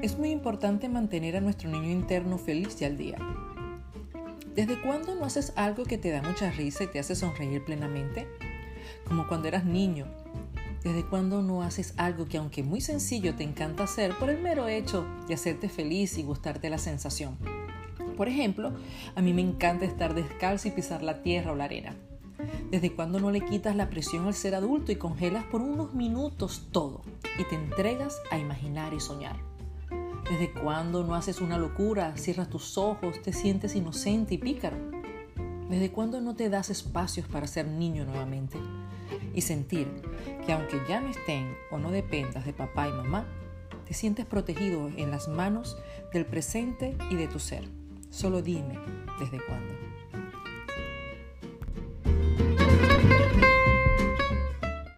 es muy importante mantener a nuestro niño interno feliz y al día. ¿Desde cuándo no haces algo que te da mucha risa y te hace sonreír plenamente? Como cuando eras niño. ¿Desde cuándo no haces algo que aunque muy sencillo te encanta hacer por el mero hecho de hacerte feliz y gustarte la sensación? Por ejemplo, a mí me encanta estar descalzo y pisar la tierra o la arena. ¿Desde cuándo no le quitas la presión al ser adulto y congelas por unos minutos todo y te entregas a imaginar y soñar? ¿Desde cuándo no haces una locura, cierras tus ojos, te sientes inocente y pícaro? ¿Desde cuándo no te das espacios para ser niño nuevamente? Y sentir que aunque ya no estén o no dependas de papá y mamá, te sientes protegido en las manos del presente y de tu ser. Solo dime desde cuándo.